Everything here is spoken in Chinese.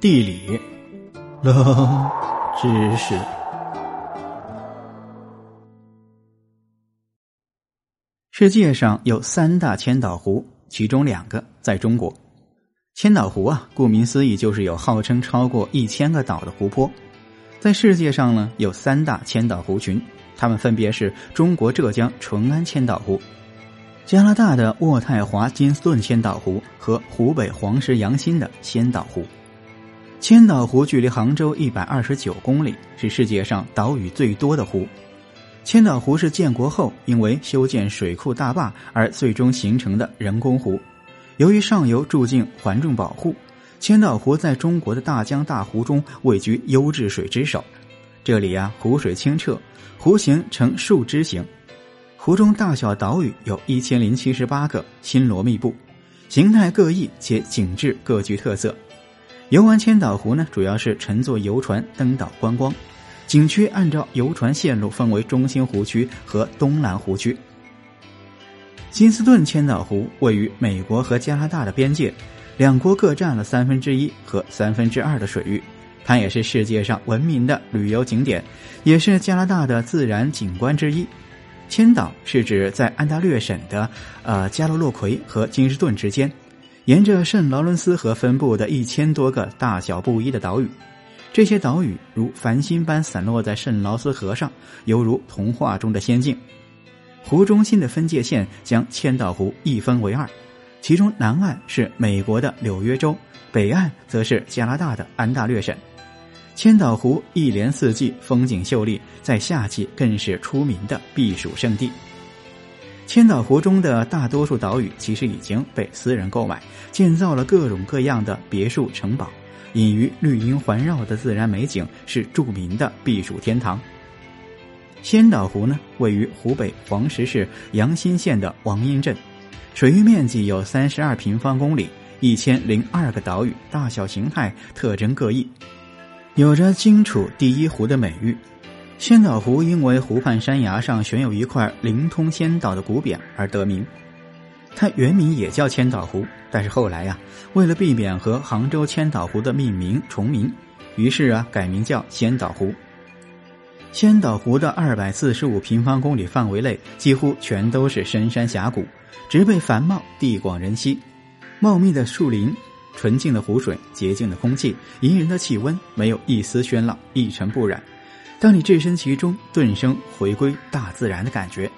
地理，冷知识。世界上有三大千岛湖，其中两个在中国。千岛湖啊，顾名思义就是有号称超过一千个岛的湖泊。在世界上呢，有三大千岛湖群，它们分别是中国浙江淳安千岛湖。加拿大的渥太华金斯顿千岛湖和湖北黄石阳新的仙岛湖，千岛湖距离杭州一百二十九公里，是世界上岛屿最多的湖。千岛湖是建国后因为修建水库大坝而最终形成的人工湖。由于上游筑境环境保护，千岛湖在中国的大江大湖中位居优质水之首。这里啊，湖水清澈，湖形呈树枝形。湖中大小岛屿有一千零七十八个，星罗密布，形态各异且景致各具特色。游玩千岛湖呢，主要是乘坐游船登岛观光。景区按照游船线路分为中心湖区和东南湖区。金斯顿千岛湖位于美国和加拿大的边界，两国各占了三分之一和三分之二的水域。它也是世界上闻名的旅游景点，也是加拿大的自然景观之一。千岛是指在安大略省的呃加罗洛魁和金士顿之间，沿着圣劳伦斯河分布的一千多个大小不一的岛屿。这些岛屿如繁星般散落在圣劳斯河上，犹如童话中的仙境。湖中心的分界线将千岛湖一分为二，其中南岸是美国的纽约州，北岸则是加拿大的安大略省。千岛湖一年四季风景秀丽，在夏季更是出名的避暑胜地。千岛湖中的大多数岛屿其实已经被私人购买，建造了各种各样的别墅城堡，隐于绿荫环绕的自然美景是著名的避暑天堂。仙岛湖呢，位于湖北黄石市阳新县的王英镇，水域面积有三十二平方公里，一千零二个岛屿，大小形态特征各异。有着“荆楚第一湖”的美誉，仙岛湖因为湖畔山崖上悬有一块灵通仙岛的古匾而得名。它原名也叫千岛湖，但是后来呀，为了避免和杭州千岛湖的命名重名，于是啊改名叫仙岛湖。仙岛湖的二百四十五平方公里范围内，几乎全都是深山峡谷，植被繁茂，地广人稀，茂密的树林。纯净的湖水，洁净的空气，宜人的气温，没有一丝喧闹，一尘不染。当你置身其中，顿生回归大自然的感觉。